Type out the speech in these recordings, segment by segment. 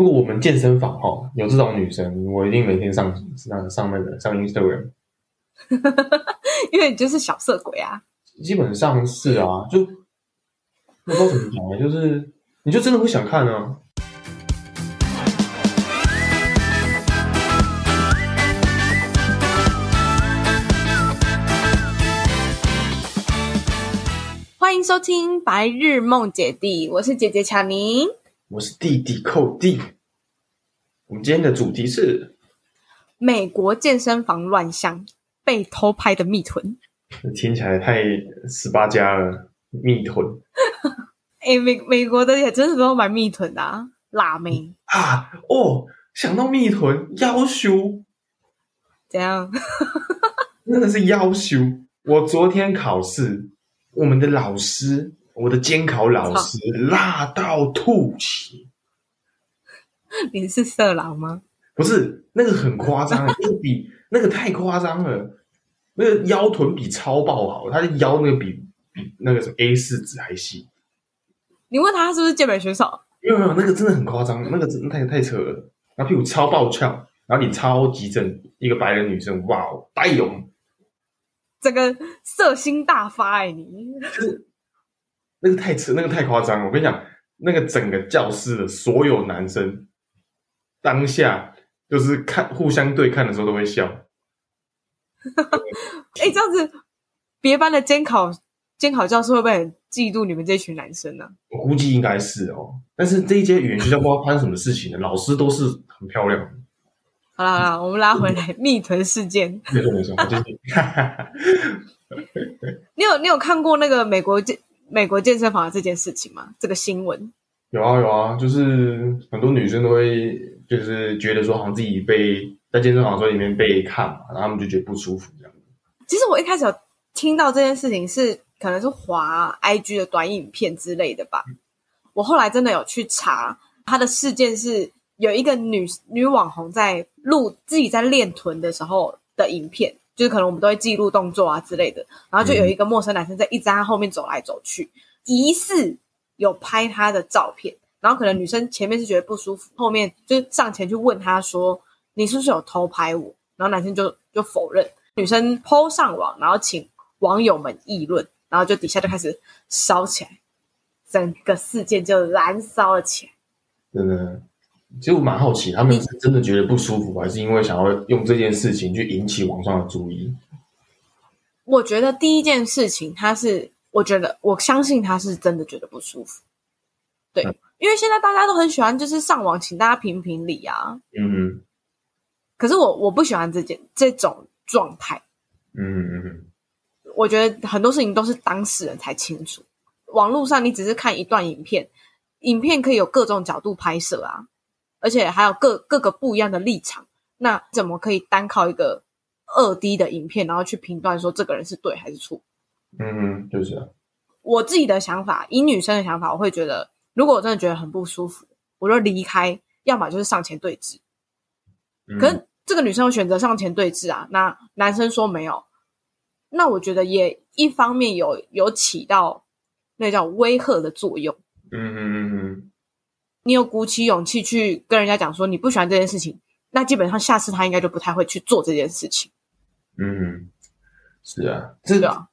如果我们健身房哈有这种女生，我一定每天上上上那个上 Instagram，因为你就是小色鬼啊。基本上是啊，就不知道怎么讲，就是你就真的会想看啊。欢迎收听《白日梦姐弟》，我是姐姐巧妮，我是弟弟寇弟。我们今天的主题是美国健身房乱象，被偷拍的蜜臀。听起来太十八加了，蜜臀。哎、欸，美美国的也真是都买蜜臀的啊，辣妹啊！哦，想到蜜臀，夭寿。怎样？真的是夭寿。我昨天考试。我们的老师，我的监考老师辣到吐血。你是色狼吗？不是，那个很夸张，那 个比那个太夸张了。那个腰臀比超爆好，他的腰那个比比那个什么 A 四纸还细。你问他，是不是健美选手？没有没有，那个真的很夸张，那个真的太太扯了。然后屁股超爆翘，然后你超级正，一个白人女生，哇哦，白勇。整个色心大发哎，你就是那个太扯，那个太夸张了。我跟你讲，那个整个教室的所有男生当下就是看互相对看的时候都会笑。哎、欸，这样子别班的监考监考教师会不会很嫉妒你们这群男生呢、啊？我估计应该是哦。但是这一间语言学校不知道发生什么事情了？老师都是很漂亮的。好了好了，我们拉回来 蜜臀事件。没错没错，就是你有你有看过那个美国健美国健身房的这件事情吗？这个新闻有啊有啊，就是很多女生都会就是觉得说，好像自己被在健身房说里面被看嘛，然后他们就觉得不舒服这样。其实我一开始有听到这件事情是可能是滑 IG 的短影片之类的吧，我后来真的有去查，他的事件是。有一个女女网红在录自己在练臀的时候的影片，就是可能我们都会记录动作啊之类的，然后就有一个陌生男生在一直在他后面走来走去，疑似有拍他的照片，然后可能女生前面是觉得不舒服，后面就上前去问他说：“你是不是有偷拍我？”然后男生就就否认，女生 PO 上网，然后请网友们议论，然后就底下就开始烧起来，整个事件就燃烧了起来，真的。其实我蛮好奇，他们是真的觉得不舒服，还是因为想要用这件事情去引起网上的注意？我觉得第一件事情，他是，我觉得我相信他是真的觉得不舒服。对，嗯、因为现在大家都很喜欢，就是上网请大家评评理啊。嗯哼。可是我我不喜欢这件这种状态。嗯嗯嗯。我觉得很多事情都是当事人才清楚。网络上你只是看一段影片，影片可以有各种角度拍摄啊。而且还有各各个不一样的立场，那怎么可以单靠一个二 D 的影片，然后去评断说这个人是对还是错？嗯，就是啊。我自己的想法，以女生的想法，我会觉得，如果我真的觉得很不舒服，我就离开，要么就是上前对峙。嗯。可是这个女生选择上前对峙啊，那男生说没有，那我觉得也一方面有有起到那叫威吓的作用。嗯嗯嗯嗯。你有鼓起勇气去跟人家讲说你不喜欢这件事情，那基本上下次他应该就不太会去做这件事情。嗯，是啊，是啊。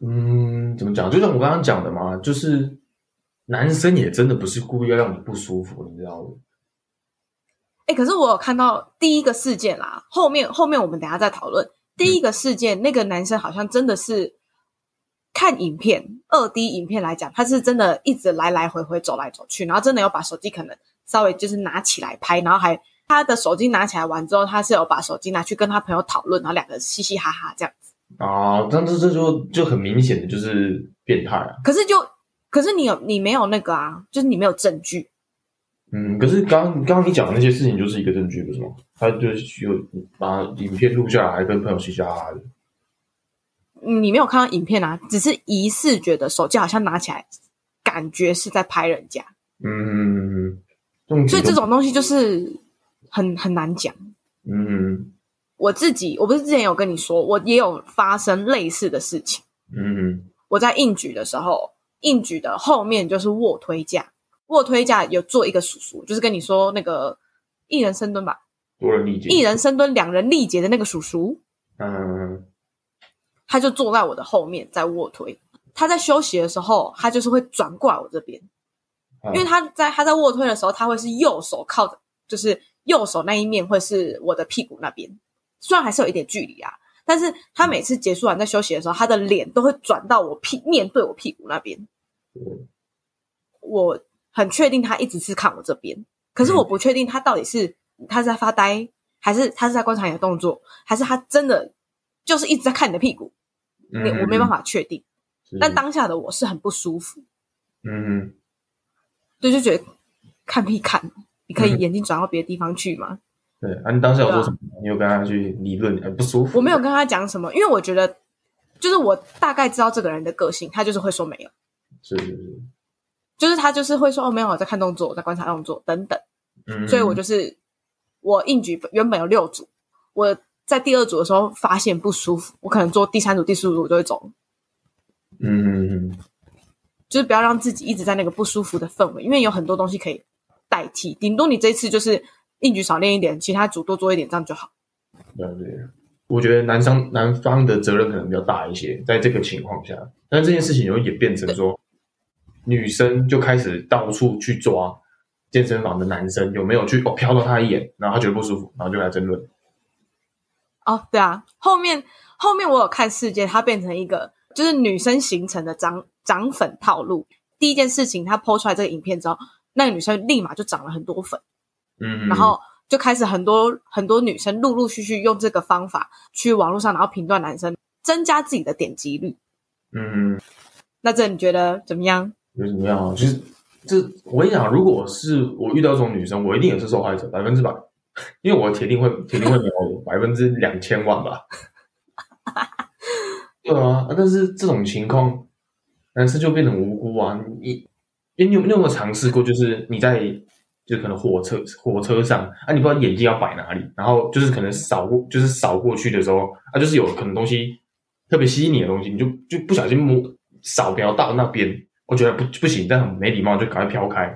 嗯，怎么讲？就像我刚刚讲的嘛，就是男生也真的不是故意要让你不舒服，你知道吗？哎，可是我有看到第一个事件啦，后面后面我们等下再讨论第一个事件，嗯，那个男生好像真的是。看影片，二 D 影片来讲，他是真的一直来来回回走来走去，然后真的有把手机可能稍微就是拿起来拍，然后还他的手机拿起来玩之后，他是有把手机拿去跟他朋友讨论，然后两个嘻嘻哈哈这样子。啊，但这这就就很明显的就是变态啊！可是就可是你有你没有那个啊，就是你没有证据。嗯，可是刚刚刚你讲的那些事情就是一个证据，不是吗？他就是有把影片录下来，跟朋友嘻嘻哈哈的。你没有看到影片啊，只是疑似觉得手机好像拿起来，感觉是在拍人家。嗯，所以这种东西就是很很难讲。嗯，我自己我不是之前有跟你说，我也有发生类似的事情。嗯，我在硬举的时候，硬举的后面就是卧推架，卧推架有做一个叔叔，就是跟你说那个一人深蹲吧，多人力竭，一人深蹲两人力竭的那个叔叔，嗯，他就坐在我的后面在卧推。他在休息的时候，他就是会转过来我这边，因为他在他在卧推的时候，他会是右手靠着，就是右手那一面会是我的屁股那边，虽然还是有一点距离啊。但是他每次结束完在休息的时候，他的脸都会转到我屁面对我屁股那边。嗯、我很确定他一直是看我这边，可是我不确定他到底是他是在发呆，还是他是在观察你的动作，还是他真的就是一直在看你的屁股。嗯、我没办法确定。但当下的我是很不舒服。嗯，对，就觉得看屁看，你可以眼睛转到别的地方去吗？对啊，你当时有说什么？啊、你有跟他去理论，很不舒服。我没有跟他讲什么，因为我觉得，就是我大概知道这个人的个性，他就是会说没有。是是是，就是他就是会说哦，没有，我在看动作，我在观察动作等等。嗯，所以我就是我应举原本有六组，我在第二组的时候发现不舒服，我可能做第三组、第四组我就会走。嗯就是不要让自己一直在那个不舒服的氛围，因为有很多东西可以代替，顶多你这一次就是。硬举少练一点，其他组多做一点，这样就好。对对，我觉得男生男方的责任可能比较大一些，在这个情况下，但这件事情有演变成说，女生就开始到处去抓健身房的男生有没有去哦瞟到他一眼，然后他觉得不舒服，然后就来争论。哦，对啊，后面后面我有看世界，它变成一个就是女生形成的涨涨粉套路。第一件事情，她 PO 出来这个影片之后，那个女生立马就涨了很多粉。嗯，然后就开始很多很多女生陆陆续续用这个方法去网络上，然后评断男生，增加自己的点击率。嗯，那这你觉得怎么样？觉得怎么样啊？其实这我跟你讲，如果是我遇到这种女生，我一定也是受害者，百分之百，因为我铁定会铁定会秒百分之两千万吧。对啊，但是这种情况，男生就变成无辜啊！你，你有你有没有尝试过？就是你在。就可能火车火车上啊，你不知道眼睛要摆哪里，然后就是可能扫过，就是扫过去的时候啊，就是有可能东西特别吸引你的东西，你就就不小心摸扫描到那边，我觉得不不行，但很没礼貌，就赶快飘开。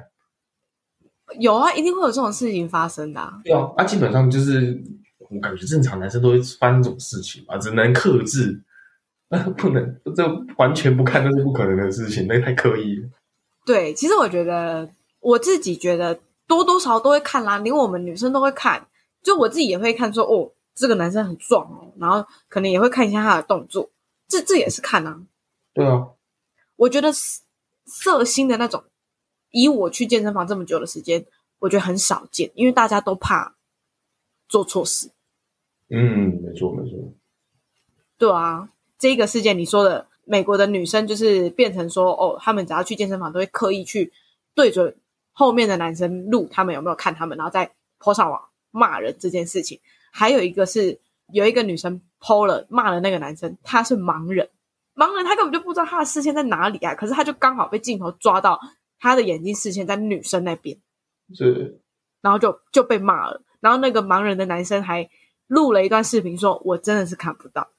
有啊，一定会有这种事情发生的啊。对啊，啊，基本上就是我感觉正常男生都会发生这种事情吧，只能克制，不能这完全不看，那是不可能的事情，那太刻意了。对，其实我觉得我自己觉得。多多少少都会看啦，连我们女生都会看，就我自己也会看说，说哦，这个男生很壮哦，然后可能也会看一下他的动作，这这也是看啊。对啊，我觉得色心的那种，以我去健身房这么久的时间，我觉得很少见，因为大家都怕做错事。嗯，没错没错。对啊，这个事件你说的，美国的女生就是变成说，哦，他们只要去健身房都会刻意去对准。后面的男生录他们有没有看他们，然后再 po 上网骂人这件事情。还有一个是有一个女生 po 了骂了那个男生，他是盲人，盲人他根本就不知道他的视线在哪里啊，可是他就刚好被镜头抓到他的眼睛视线在女生那边，是，然后就就被骂了。然后那个盲人的男生还录了一段视频说：“我真的是看不到。”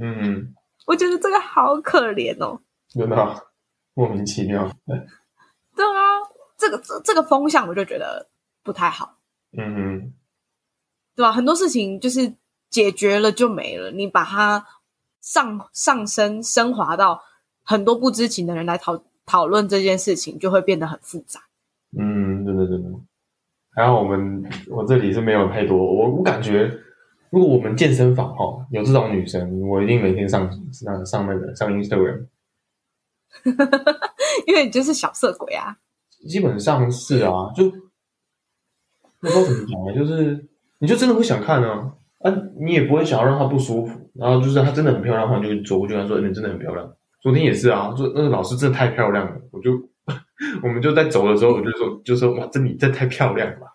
嗯，我觉得这个好可怜哦，真的莫名其妙。对啊。这个这这个风向我就觉得不太好，嗯哼，对吧？很多事情就是解决了就没了，你把它上上升升华到很多不知情的人来讨讨论这件事情，就会变得很复杂。嗯，真的真的。还好我们我这里是没有太多，我我感觉如果我们健身房哈、哦、有这种女生，我一定每天上上上那个上 Instagram，因为你就是小色鬼啊。基本上是啊，就不知道怎么讲啊，就是你就真的会想看啊，啊，你也不会想要让她不舒服，然后就是她真的很漂亮的话，你就走过去跟她说：“你真的很漂亮。”昨天也是啊，说那个老师真的太漂亮了，我就 我们就在走的时候，我就说就说哇，这你这太漂亮了。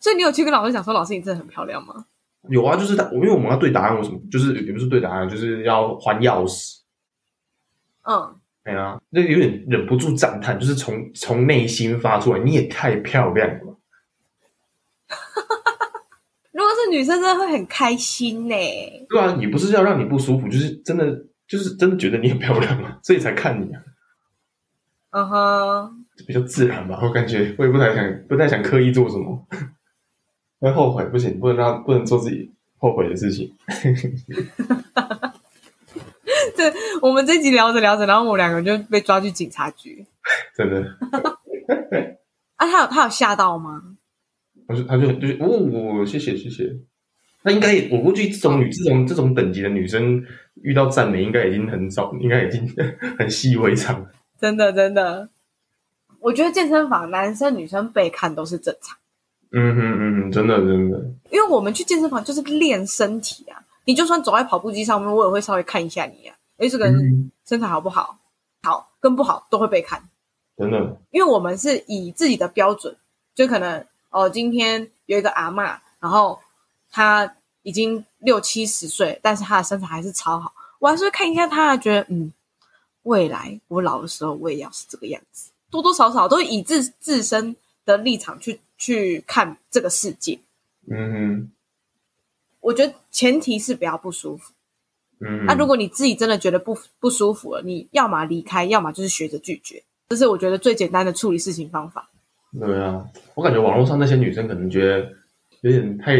所以你有去跟老师讲说：“老师，你真的很漂亮吗？”有啊，就是他，因为我们要对答案，为什么？就是也不是对答案，就是要还钥匙。嗯。对啊，那有点忍不住赞叹，就是从从内心发出来，你也太漂亮了。如果是女生，真的会很开心呢。对啊，也不是要让你不舒服，就是真的，就是真的觉得你很漂亮嘛，所以才看你啊。嗯哼，比较自然吧。我感觉我也不太想，不太想刻意做什么，会后悔，不行，不能让不能做自己后悔的事情。对，我们这集聊着聊着，然后我们两个就被抓去警察局，真的。啊，他有他有吓到吗？他就他就就是哦，谢谢谢谢。那应该我估计这种女这种这种等级的女生遇到赞美，应该已经很少，应该已经 很习以为常了。真的真的，我觉得健身房男生女生被看都是正常。嗯哼嗯嗯，真的真的，因为我们去健身房就是练身体啊。你就算走在跑步机上面，我也会稍微看一下你啊。诶，这个人身材好不好？嗯、好跟不好都会被看。真的，因为我们是以自己的标准，就可能哦，今天有一个阿嬷，然后她已经六七十岁，但是他的身材还是超好，我还是会看一下他，觉得嗯，未来我老的时候我也要是这个样子，多多少少都以自自身的立场去去看这个世界。嗯哼，我觉得前提是不要不舒服。嗯，那、啊、如果你自己真的觉得不不舒服了，你要么离开，要么就是学着拒绝。这是我觉得最简单的处理事情方法。对啊，我感觉网络上那些女生可能觉得有点太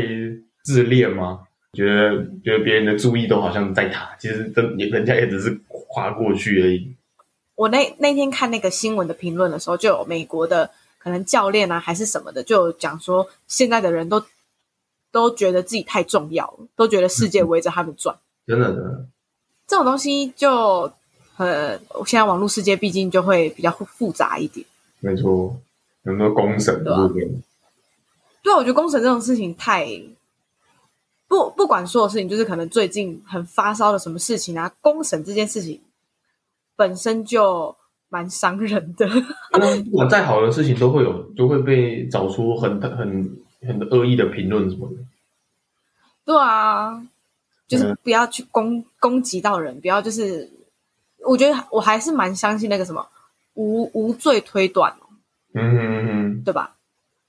自恋吗？觉得觉得别人的注意都好像在他，其实真人家也只是划过去而已。我那那天看那个新闻的评论的时候，就有美国的可能教练啊，还是什么的，就有讲说现在的人都都觉得自己太重要了，都觉得世界围着他们转。真的真的，这种东西就。呃，现在网络世界毕竟就会比较复杂一点。没错，很多公审对吧？对啊，我觉得公审这种事情太不不管说的事情，就是可能最近很发烧的什么事情啊，公审这件事情本身就蛮伤人的。不管再好的事情，都会有都会被找出很很很恶意的评论什么的。对啊，就是不要去攻攻击到人，不要就是。我觉得我还是蛮相信那个什么无无罪推断哦，嗯嗯嗯，对吧？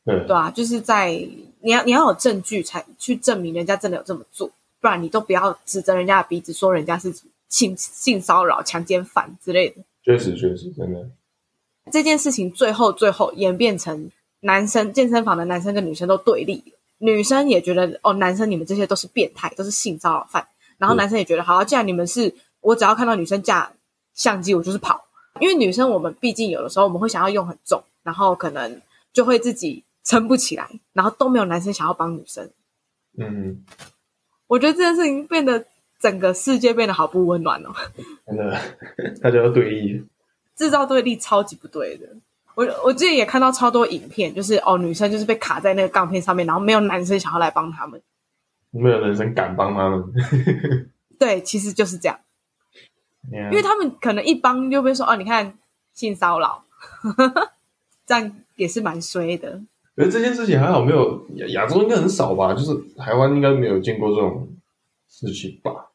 对对啊，就是在你要你要有证据才去证明人家真的有这么做，不然你都不要指着人家的鼻子说人家是性性骚扰、强奸犯之类的。确实确实，真的这件事情最后最后演变成男生健身房的男生跟女生都对立，女生也觉得哦，男生你们这些都是变态，都是性骚扰犯，然后男生也觉得好，既然你们是我只要看到女生架。相机我就是跑，因为女生我们毕竟有的时候我们会想要用很重，然后可能就会自己撑不起来，然后都没有男生想要帮女生。嗯，我觉得这件事情变得整个世界变得好不温暖哦。真的，大家要对立，制造对立超级不对的。我我之前也看到超多影片，就是哦，女生就是被卡在那个杠片上面，然后没有男生想要来帮他们，没有男生敢帮他们。对，其实就是这样。Yeah. 因为他们可能一帮就会说哦，你看性骚扰，这样也是蛮衰的。可是这件事情还好没有亚亚洲应该很少吧？就是台湾应该没有见过这种事情吧？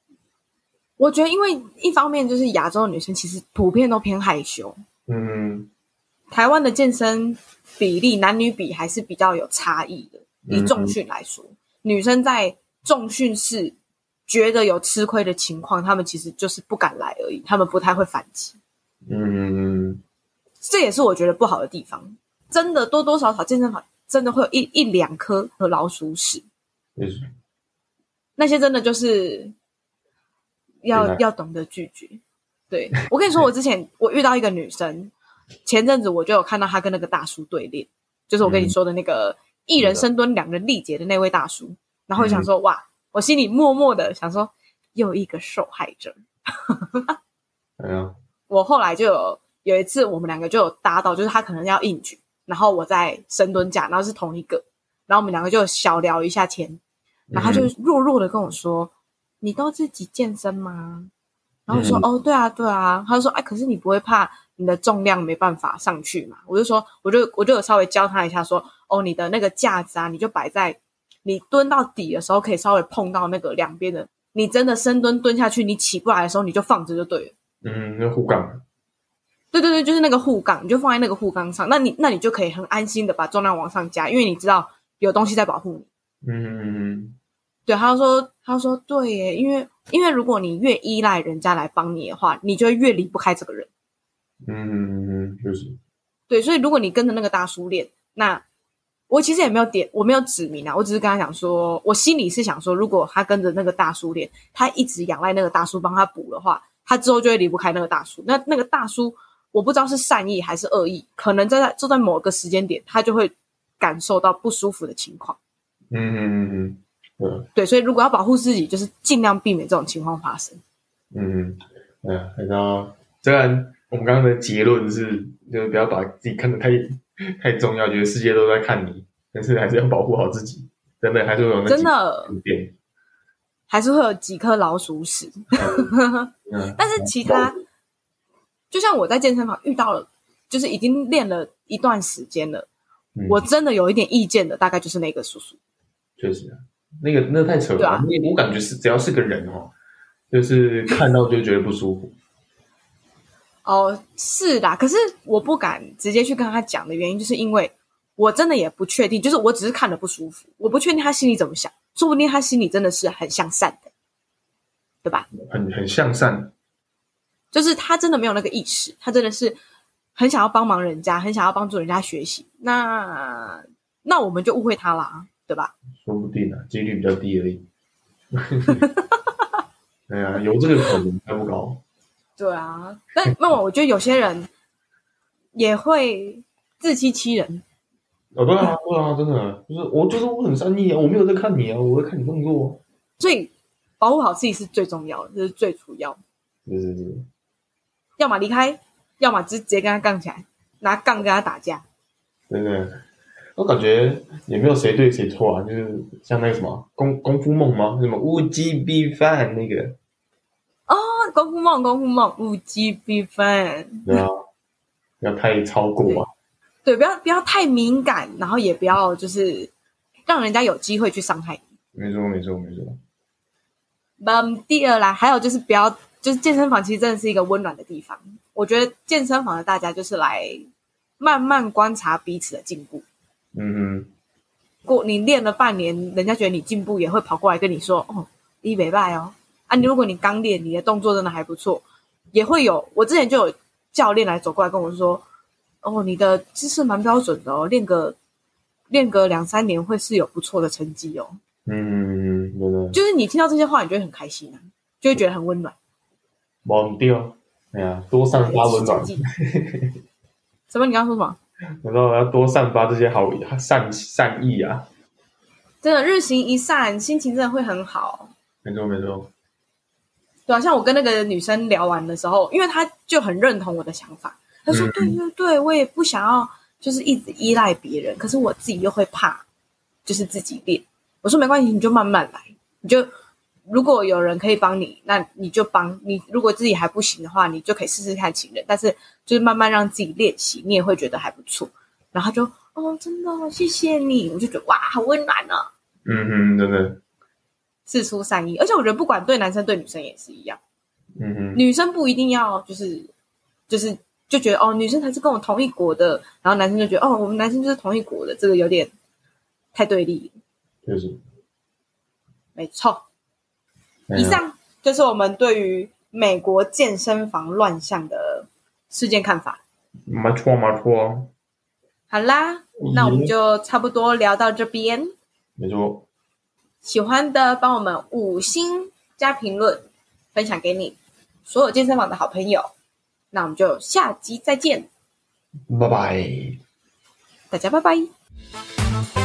我觉得，因为一方面就是亚洲的女生其实普遍都偏害羞，嗯，台湾的健身比例男女比还是比较有差异的。以重训来说，嗯、女生在重训室。觉得有吃亏的情况，他们其实就是不敢来而已，他们不太会反击。嗯，这也是我觉得不好的地方。真的多多少少健身房真的会有一一两颗和老鼠屎。是那些真的就是要要懂得拒绝。对，我跟你说，我之前 我遇到一个女生，前阵子我就有看到她跟那个大叔对练，就是我跟你说的那个一人深蹲两人力竭的那位大叔，然后我想说、嗯、哇。我心里默默的想说，又一个受害者。哎呀，我后来就有有一次，我们两个就有搭到，就是他可能要应举，然后我在深蹲架，然后是同一个，然后我们两个就小聊一下天，然后他就弱弱的跟我说：“嗯、你都自己健身吗？”然后我说：“嗯、哦，对啊，对啊。”他就说：“哎，可是你不会怕你的重量没办法上去嘛？”我就说：“我就我就有稍微教他一下，说：哦，你的那个架子啊，你就摆在。”你蹲到底的时候，可以稍微碰到那个两边的。你真的深蹲蹲下去，你起不来的时候，你就放着就对了。嗯，那护杠。对对对，就是那个护杠，你就放在那个护杠上。那你那你就可以很安心的把重量往上加，因为你知道有东西在保护你。嗯嗯嗯。对，他说他说对耶，因为因为如果你越依赖人家来帮你的话，你就会越离不开这个人。嗯嗯嗯，就是。对，所以如果你跟着那个大叔练，那我其实也没有点，我没有指明啊，我只是跟他讲说，我心里是想说，如果他跟着那个大叔练，他一直仰赖那个大叔帮他补的话，他之后就会离不开那个大叔。那那个大叔，我不知道是善意还是恶意，可能在就在某个时间点，他就会感受到不舒服的情况。嗯嗯嗯嗯，对对，所以如果要保护自己，就是尽量避免这种情况发生。嗯嗯，哎，然后虽然我们刚刚的结论是，就是不要把自己看得太。太重要，觉得世界都在看你，但是还是要保护好自己。真的，还是会有那真的，还是会有几颗老鼠屎。嗯、但是其他，嗯、就像我在健身房遇到了，就是已经练了一段时间了，嗯、我真的有一点意见的，大概就是那个叔叔。确实，那个那太扯了。啊、我感觉是只要是个人哦，就是看到就觉得不舒服。哦，是的，可是我不敢直接去跟他讲的原因，就是因为我真的也不确定，就是我只是看了不舒服，我不确定他心里怎么想，说不定他心里真的是很向善的，对吧？很很向善，就是他真的没有那个意识，他真的是很想要帮忙人家，很想要帮助人家学习，那那我们就误会他啦，对吧？说不定啊，几率比较低而已。对 呀，有这个可能，还不高。对啊，但那我觉得有些人也会自欺欺人。哦，对啊，对啊，真的就是我，就是我很善意啊，我没有在看你啊，我在看你动作。所以保护好自己是最重要的，这是最主要。是是是。要么离开，要么直接跟他杠起来，拿杠跟他打架。真的，我感觉也没有谁对谁错啊，就是像那个什么功功夫梦吗？什么物极必反那个。哦功夫梦，功夫梦，物极必反。对啊，不要太超过啊。对，不要不要太敏感，然后也不要就是让人家有机会去伤害你。没错，没错，没错。嗯，第二啦，还有就是不要，就是健身房其实真的是一个温暖的地方。我觉得健身房的大家就是来慢慢观察彼此的进步。嗯哼。过你练了半年，人家觉得你进步，也会跑过来跟你说：“哦，你没败哦。”啊，你如果你刚练，你的动作真的还不错，也会有。我之前就有教练来走过来跟我说：“哦，你的姿势蛮标准的哦，练个练个两三年会是有不错的成绩哦。”嗯，对对，就是你听到这些话，你就会很开心啊，就会觉得很温暖。忘掉，哎呀，多散发温暖。什么？你刚刚说什么？我说我要多散发这些好善善意啊！真的，日行一善，心情真的会很好。没错，没错。对啊，像我跟那个女生聊完的时候，因为她就很认同我的想法，她说：“对对对，我也不想要就是一直依赖别人，可是我自己又会怕，就是自己练。”我说：“没关系，你就慢慢来，你就如果有人可以帮你，那你就帮你；如果自己还不行的话，你就可以试试看情人，但是就是慢慢让自己练习，你也会觉得还不错。”然后就：“哦，真的，谢谢你。”我就觉得哇，好温暖啊！嗯哼，真的。事出善意，而且我觉得不管对男生对女生也是一样。嗯哼，女生不一定要就是就是就觉得哦，女生才是跟我同一国的，然后男生就觉得哦，我们男生就是同一国的，这个有点太对立。就是，没错。以上就是我们对于美国健身房乱象的事件看法。没错，没错。好啦，那我们就差不多聊到这边。没错。喜欢的帮我们五星加评论，分享给你所有健身房的好朋友。那我们就下集再见，拜拜，大家拜拜。